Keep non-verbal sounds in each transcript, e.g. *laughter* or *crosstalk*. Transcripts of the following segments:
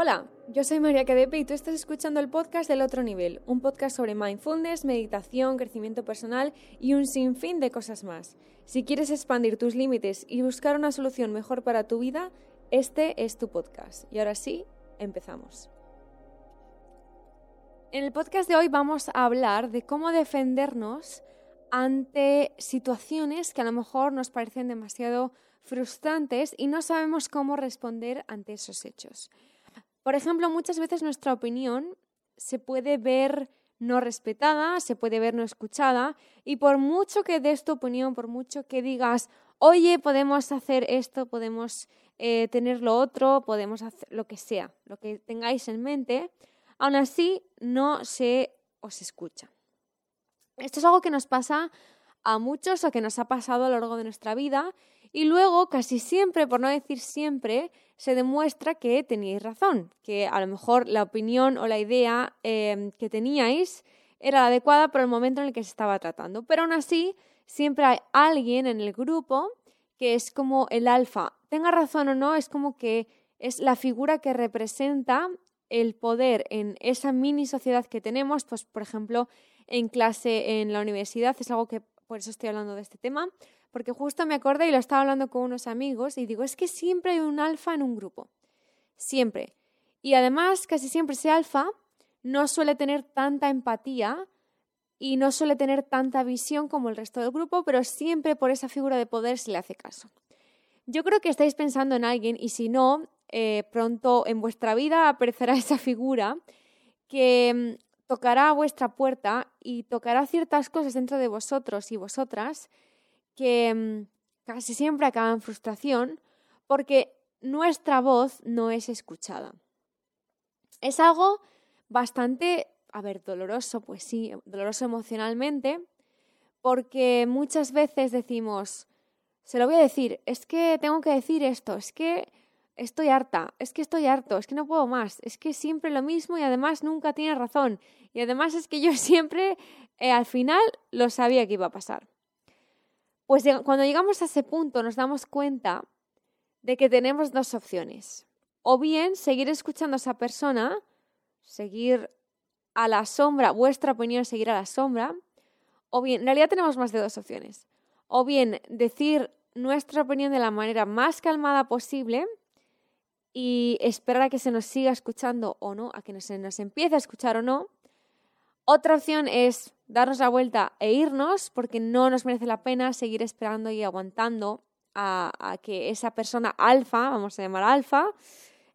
Hola, yo soy María Cadepe y tú estás escuchando el podcast del otro nivel, un podcast sobre mindfulness, meditación, crecimiento personal y un sinfín de cosas más. Si quieres expandir tus límites y buscar una solución mejor para tu vida, este es tu podcast. Y ahora sí, empezamos. En el podcast de hoy vamos a hablar de cómo defendernos ante situaciones que a lo mejor nos parecen demasiado frustrantes y no sabemos cómo responder ante esos hechos. Por ejemplo, muchas veces nuestra opinión se puede ver no respetada, se puede ver no escuchada y por mucho que des tu opinión, por mucho que digas, oye, podemos hacer esto, podemos eh, tener lo otro, podemos hacer lo que sea, lo que tengáis en mente, aún así no se os escucha. Esto es algo que nos pasa a muchos o que nos ha pasado a lo largo de nuestra vida y luego, casi siempre, por no decir siempre, se demuestra que teníais razón, que a lo mejor la opinión o la idea em, que teníais era la adecuada para el momento en el que se estaba tratando. Pero aún así, siempre hay alguien en el grupo que es como el alfa. Tenga razón o no, es como que es la figura que representa el poder en esa mini sociedad que tenemos, pues por ejemplo, en clase en la universidad, es algo que por eso estoy hablando de este tema, porque justo me acordé y lo estaba hablando con unos amigos y digo, es que siempre hay un alfa en un grupo, siempre. Y además, casi siempre ese alfa no suele tener tanta empatía y no suele tener tanta visión como el resto del grupo, pero siempre por esa figura de poder se le hace caso. Yo creo que estáis pensando en alguien y si no, eh, pronto en vuestra vida aparecerá *laughs* esa figura que mm, tocará a vuestra puerta y tocará ciertas cosas dentro de vosotros y vosotras que mm, casi siempre acaba en frustración porque nuestra voz no es escuchada. Es algo bastante, a ver, doloroso, pues sí, doloroso emocionalmente, porque muchas veces decimos, se lo voy a decir, es que tengo que decir esto, es que estoy harta, es que estoy harto, es que no puedo más, es que siempre lo mismo y además nunca tiene razón. Y además es que yo *laughs* siempre, eh, al final, lo sabía que iba a pasar. Pues cuando llegamos a ese punto nos damos cuenta de que tenemos dos opciones. O bien seguir escuchando a esa persona, seguir a la sombra, vuestra opinión seguir a la sombra, o bien, en realidad tenemos más de dos opciones. O bien decir nuestra opinión de la manera más calmada posible y esperar a que se nos siga escuchando o no, a que se nos empiece a escuchar o no. Otra opción es darnos la vuelta e irnos porque no nos merece la pena seguir esperando y aguantando a, que esa persona alfa, vamos a llamar alfa,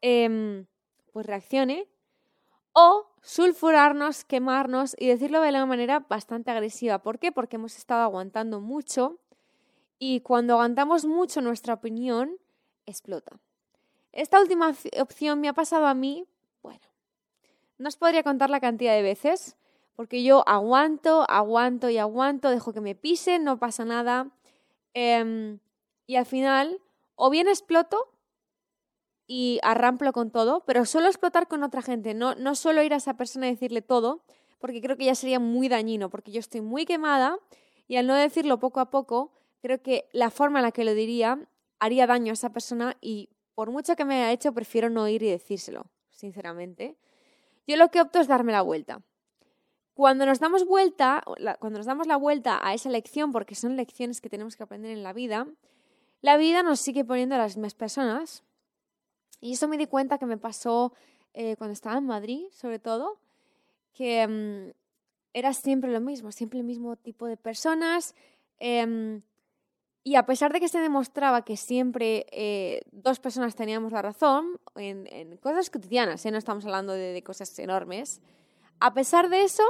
em, pues reaccione. O sulfurarnos, quemarnos y decirlo de una manera bastante agresiva. ¿Por qué? Porque hemos estado aguantando mucho y cuando aguantamos mucho nuestra opinión, explota. Esta última opción me ha pasado a mí, bueno, no os podría contar la cantidad de veces, porque yo aguanto, aguanto y aguanto, dejo que me pisen, no pasa nada. Em, y al final, o bien exploto y arramplo con todo, pero suelo explotar con otra gente, no, no suelo ir a esa persona y decirle todo, porque creo que ya sería muy dañino, porque yo estoy muy quemada y al no decirlo poco a poco, creo que la forma en la que lo diría haría daño a esa persona y por mucho que me haya hecho, prefiero no ir y decírselo, sinceramente. Yo lo que opto es darme la vuelta. Cuando nos damos vuelta, cuando nos damos la vuelta a esa lección, porque son lecciones que tenemos que aprender en la vida, la vida nos sigue poniendo a las mismas personas. Y eso me di cuenta que me pasó eh, cuando estaba en Madrid, sobre todo, que mm, era siempre lo mismo, siempre el mismo tipo de personas. Em, y a pesar de que se demostraba que siempre eh, dos personas teníamos la razón en, cosas cotidianas, ¿eh? no estamos hablando de cosas enormes, a pesar de eso,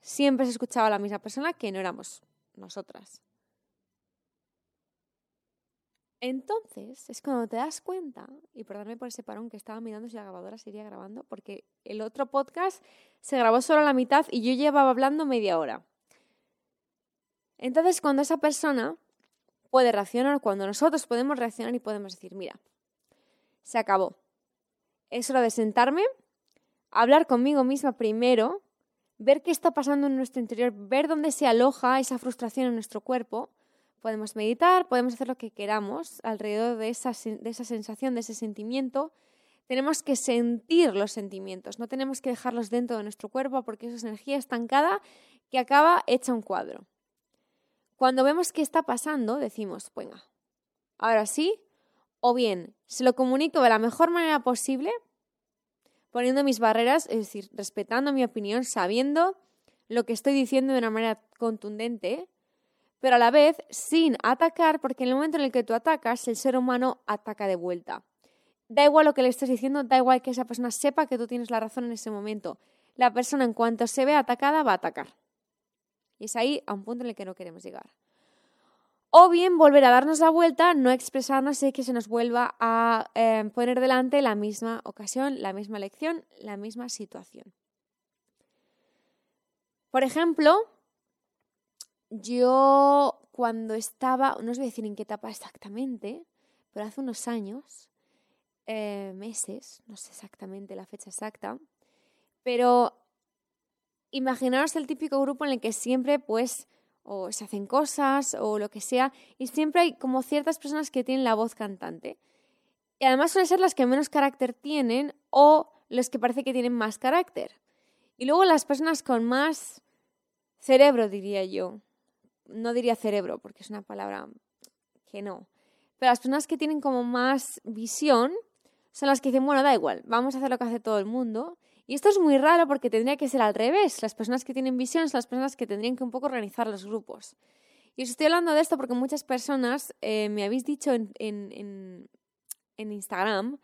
siempre se escuchaba la misma persona que no éramos nosotras. Entonces es cuando te das cuenta, y perdóname por ese parón que estaba mirando si la grabadora seguiría grabando, porque el otro podcast se grabó solo a la mitad y yo llevaba hablando media hora. Entonces cuando esa persona puede reaccionar, cuando nosotros podemos reaccionar y podemos decir, mira, se acabó. Es hora de sentarme, hablar conmigo misma primero ver qué está pasando en nuestro interior, ver dónde se aloja esa frustración en nuestro cuerpo. Podemos meditar, podemos hacer lo que queramos alrededor de esa, de esa sensación, de ese sentimiento, tenemos que sentir los sentimientos, no tenemos que dejarlos dentro de nuestro cuerpo porque eso es energía estancada que acaba hecha un cuadro. Cuando vemos qué está pasando, decimos, venga, ahora sí, o bien se lo comunico de la mejor manera posible, poniendo mis barreras, es decir, respetando mi opinión, sabiendo lo que estoy diciendo de una manera contundente, pero a la vez sin atacar, porque en el momento en el que tú atacas, el ser humano ataca de vuelta. Da igual lo que le estés diciendo, da igual que esa persona sepa que tú tienes la razón en ese momento. La persona en cuanto se ve atacada va a atacar. Y es ahí a un punto en el que no queremos llegar. O bien volver a darnos la vuelta, no expresarnos y que se nos vuelva a eh, poner delante la misma ocasión, la misma lección, la misma situación. Por ejemplo, yo cuando estaba, no os voy a decir en qué etapa exactamente, pero hace unos años, eh, meses, no sé exactamente la fecha exacta, pero imaginaros el típico grupo en el que siempre pues o se hacen cosas o lo que sea, y siempre hay como ciertas personas que tienen la voz cantante. Y además suelen ser las que menos carácter tienen o los que parece que tienen más carácter. Y luego las personas con más cerebro, diría yo. No diría cerebro, porque es una palabra que no. Pero las personas que tienen como más visión son las que dicen, bueno, da igual, vamos a hacer lo que hace todo el mundo y esto es muy raro porque tendría que ser al revés. Las personas que tienen visión son las personas que tendrían que un poco organizar los grupos. Y os estoy hablando de esto porque muchas personas eh, me habéis dicho en, en, en, Instagram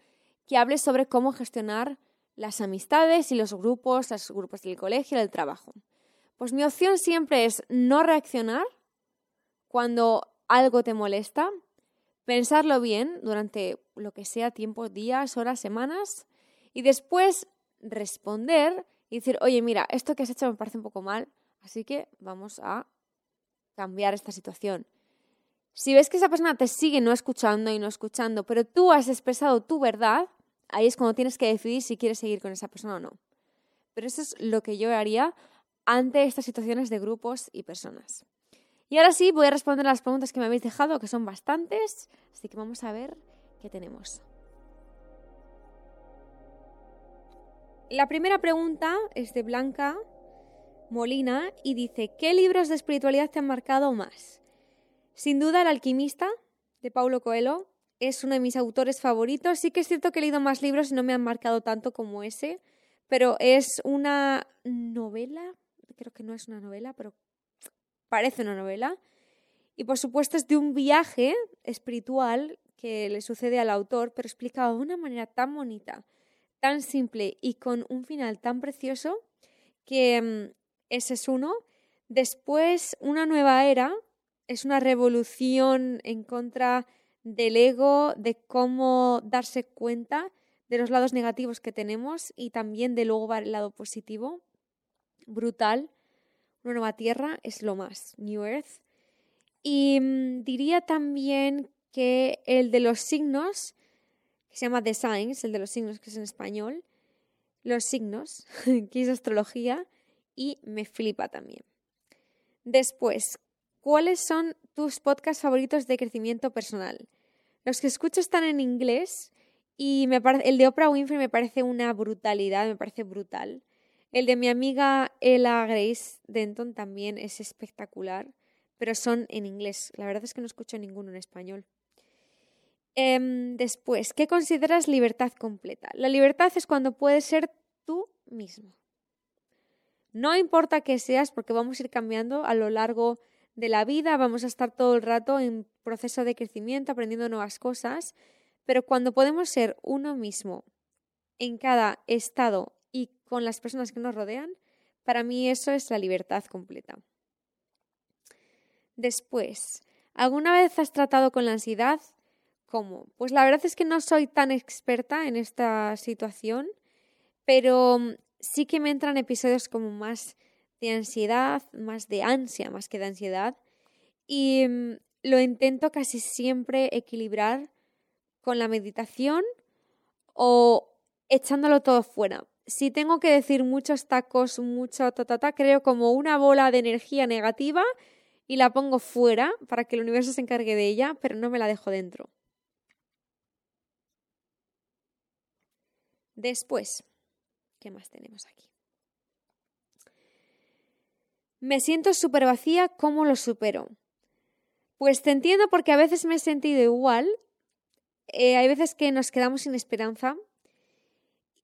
que hable sobre cómo gestionar las amistades y los grupos, los grupos del colegio, del trabajo. Pues mi opción siempre es no reaccionar cuando algo te molesta, pensarlo bien durante lo que sea tiempo, días, horas, semanas, y después responder y decir, oye, mira, esto que has hecho me parece un poco mal, así que vamos a cambiar esta situación. Si ves que esa persona te sigue no escuchando y no escuchando, pero tú has expresado tu verdad, ahí es cuando tienes que decidir si quieres seguir con esa persona o no. Pero eso es lo que yo haría ante estas situaciones de grupos y personas. Y ahora sí, voy a responder a las preguntas que me habéis dejado, que son bastantes, así que vamos a ver qué tenemos. La primera pregunta es de Blanca Molina y dice, ¿qué libros de espiritualidad te han marcado más? Sin duda, El alquimista, de Paulo Coelho, es uno de mis autores favoritos. Sí que es cierto que he leído más libros y no me han marcado tanto como ese, pero es una novela, creo que no es una novela, pero parece una novela. Y por supuesto es de un viaje espiritual que le sucede al autor, pero explicado de una manera tan bonita tan simple y con un final tan precioso que mm, ese es uno. Después, una nueva era es una revolución en contra del ego, de cómo darse cuenta de los lados negativos que tenemos y también de luego el lado positivo. Brutal. Una nueva tierra es lo más. New Earth. Y mm, diría también que el de los signos se llama The Signs, el de los signos que es en español, los signos, *laughs* que es astrología, y me flipa también. Después, ¿cuáles son tus podcasts favoritos de crecimiento personal? Los que escucho están en inglés y me el de Oprah Winfrey me parece una brutalidad, me parece brutal. El de mi amiga Ella Grace Denton también es espectacular, pero son en inglés. La verdad es que no escucho ninguno en español. Em, después, ¿qué consideras libertad completa? La libertad es cuando puedes ser tú mismo. No importa qué seas, porque vamos a ir cambiando a lo largo de la vida, vamos a estar todo el rato en proceso de crecimiento, aprendiendo nuevas cosas, pero cuando podemos ser uno mismo en cada estado y con las personas que nos rodean, para mí eso es la libertad completa. Después, ¿alguna vez has tratado con la ansiedad? ¿Cómo? Pues la verdad es que no soy tan experta en esta situación, pero mm, sí que me entran episodios como más de ansiedad, más de ansia, más que de ansiedad, y mm, lo intento casi siempre equilibrar con la meditación o echándolo todo fuera. Si tengo que decir muchos tacos, mucho ta, creo como una bola de energía negativa y la pongo fuera para que el universo se encargue de ella, pero no me la dejo dentro. Después, ¿qué más tenemos aquí? Me siento súper vacía, ¿cómo lo supero? Pues te entiendo porque a veces me he sentido igual. Eh, hay veces que nos quedamos sin esperanza.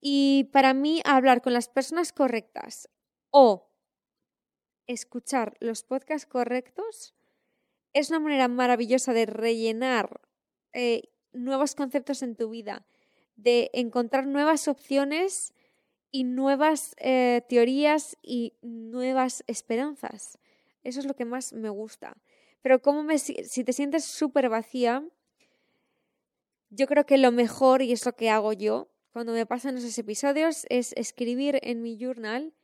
Y para mí hablar con las personas correctas o escuchar los podcasts correctos es una manera maravillosa de rellenar eh, nuevos conceptos en tu vida, de encontrar nuevas opciones y nuevas eh, teorías y nuevas esperanzas. Eso es lo que más me gusta. Pero como me, si te sientes súper vacía, yo creo que lo mejor, y es lo que hago yo, cuando me pasan esos episodios, es escribir en mi journal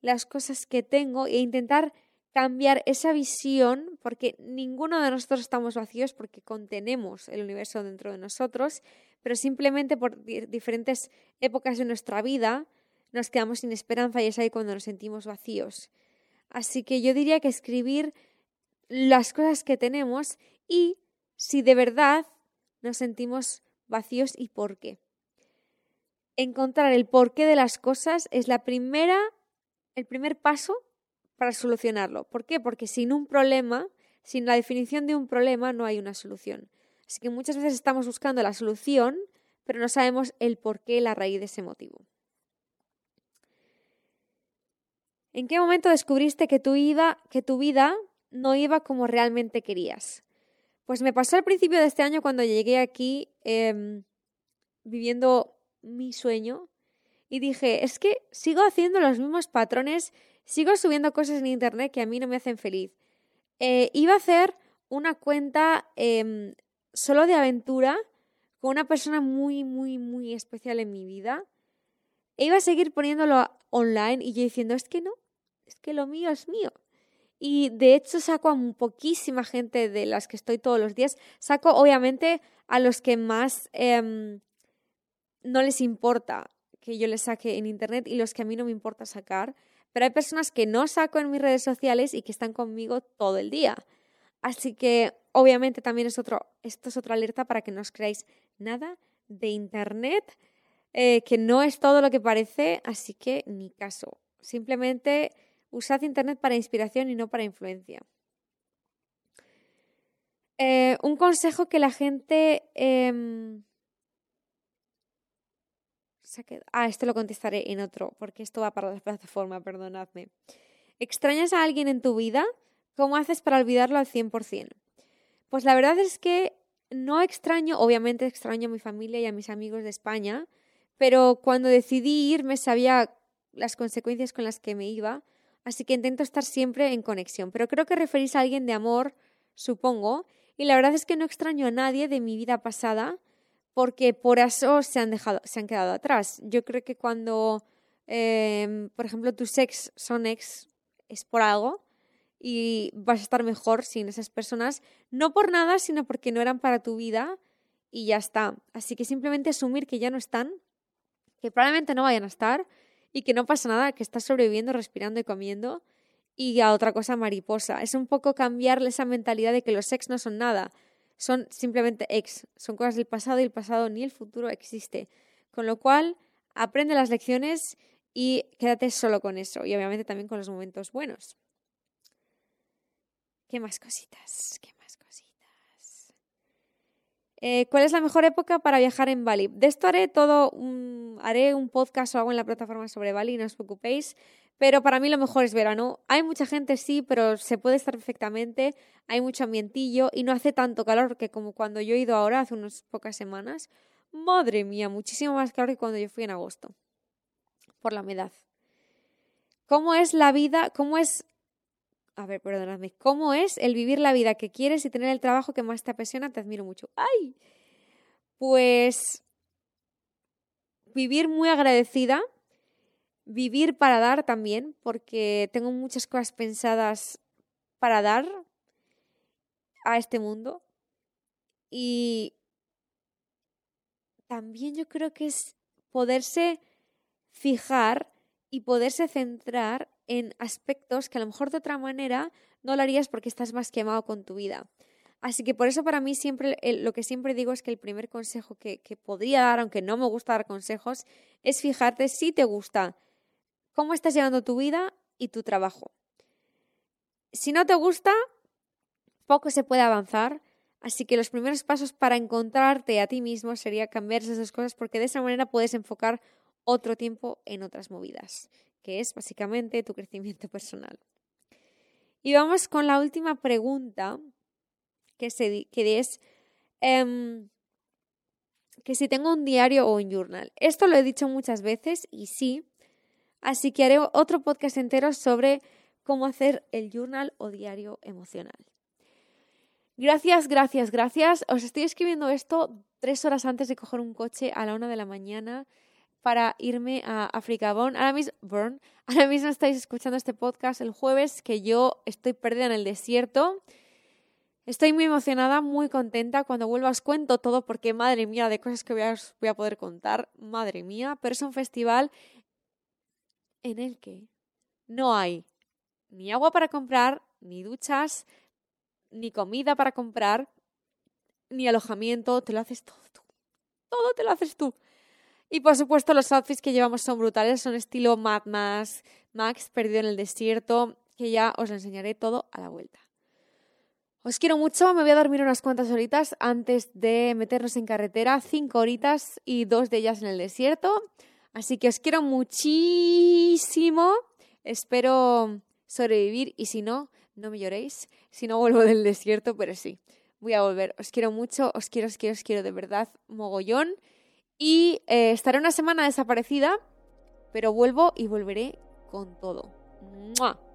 las cosas que tengo e intentar cambiar esa visión, porque ninguno de nosotros estamos vacíos porque contenemos el universo dentro de nosotros, pero simplemente por diferentes épocas de nuestra vida nos quedamos sin esperanza y es ahí cuando nos sentimos vacíos. Así que yo diría que escribir las cosas que tenemos y si de verdad nos sentimos vacíos y por qué. Encontrar el porqué de las cosas es la primera, el primer paso para solucionarlo. ¿Por qué? Porque sin un problema, sin la definición de un problema, no hay una solución. Así que muchas veces estamos buscando la solución, pero no sabemos el porqué, la raíz de ese motivo. ¿En qué momento descubriste que tu vida, que tu vida no iba como realmente querías? Pues me pasó al principio de este año cuando llegué aquí em, viviendo mi sueño y dije, es que sigo haciendo los mismos patrones Sigo subiendo cosas en internet que a mí no me hacen feliz. Eh, iba a hacer una cuenta em, solo de aventura con una persona muy, muy, muy especial en mi vida. E iba a seguir poniéndolo online y yo diciendo, es que no, es que lo mío es mío. Y de hecho saco a poquísima gente de las que estoy todos los días. Saco obviamente a los que más em, no les importa que yo les saque en internet y los que a mí no me importa sacar pero hay personas que no saco en mis redes sociales y que están conmigo todo el día. Así que obviamente también es otro, esto es otra alerta para que no os creáis nada de Internet, eh, que no es todo lo que parece, así que ni caso. Simplemente usad Internet para inspiración y no para influencia. Eh, un consejo que la gente... Ah, esto lo contestaré en otro, porque esto va para la plataforma, perdonadme. ¿Extrañas a alguien en tu vida? ¿Cómo haces para olvidarlo al 100%? Pues la verdad es que no extraño, obviamente extraño a mi familia y a mis amigos de España, pero cuando decidí irme sabía las consecuencias con las que me iba, así que intento estar siempre en conexión. Pero creo que referís a alguien de amor, supongo, y la verdad es que no extraño a nadie de mi vida pasada, porque por eso se han, dejado, se han quedado atrás. Yo creo que cuando, em, por ejemplo, tus ex son ex, es por algo y vas a estar mejor sin esas personas, no por nada, sino porque no eran para tu vida y ya está. Así que simplemente asumir que ya no están, que probablemente no vayan a estar y que no pasa nada, que estás sobreviviendo, respirando y comiendo y a otra cosa mariposa. Es un poco cambiarle esa mentalidad de que los ex no son nada son simplemente ex, son cosas del pasado y el pasado ni el futuro existe. Con lo cual, aprende las lecciones y quédate solo con eso y obviamente también con los momentos buenos. ¿Qué más cositas? ¿Qué más cositas? Eh, ¿Cuál es la mejor época para viajar en Bali? De esto haré todo, un, haré un podcast o algo en la plataforma sobre Bali, no os preocupéis. Pero para mí lo mejor es verano. Hay mucha gente, sí, pero se puede estar perfectamente. Hay mucho ambientillo y no hace tanto calor que como cuando yo he ido ahora, hace unas pocas semanas. Madre mía, muchísimo más calor que cuando yo fui en agosto. Por la humedad. ¿Cómo es la vida? ¿Cómo es... A ver, perdonadme. ¿Cómo es el vivir la vida que quieres y tener el trabajo que más te apasiona? Te admiro mucho. ¡Ay! Pues... Vivir muy agradecida vivir para dar también, porque tengo muchas cosas pensadas para dar a este mundo. Y también yo creo que es poderse fijar y poderse centrar en aspectos que a lo mejor de otra manera no lo harías porque estás más quemado con tu vida. Así que por eso para mí siempre, lo que siempre digo es que el primer consejo que, que podría dar, aunque no me gusta dar consejos, es fijarte si te gusta cómo estás llevando tu vida y tu trabajo. Si no te gusta, poco se puede avanzar, así que los primeros pasos para encontrarte a ti mismo sería cambiar esas cosas porque de esa manera puedes enfocar otro tiempo en otras movidas, que es básicamente tu crecimiento personal. Y vamos con la última pregunta que es em, que si tengo un diario o un journal. Esto lo he dicho muchas veces y sí, así que haré otro podcast entero sobre cómo hacer el journal o diario emocional. Gracias, gracias, gracias. Os estoy escribiendo esto tres horas antes de coger un coche a la una de la mañana para irme a África. Ahora mismo, ahora mismo estáis escuchando este podcast el jueves que yo estoy perdida en el desierto Estoy muy emocionada, muy contenta. Cuando vuelva os cuento todo porque, madre mía, de cosas que voy voy a poder contar, madre mía. Pero es un festival en el que no hay ni agua para comprar, ni duchas, ni comida para comprar, ni alojamiento. Te lo haces todo tú. Todo te lo haces tú. Y por supuesto los outfits que llevamos son brutales, son estilo Mad Max, Max perdido en el desierto, que ya os lo enseñaré todo a la vuelta. Os quiero mucho, me voy a dormir unas cuantas horitas antes de meternos en carretera, cinco horitas y dos de ellas en el desierto. Así que os quiero muchísimo, espero sobrevivir y si no, no me lloréis, si no vuelvo del desierto, pero sí, voy a volver. Os quiero mucho, os quiero, os quiero, os quiero de verdad mogollón. Y eh, estaré una semana desaparecida, pero vuelvo y volveré con todo. ¡Mua!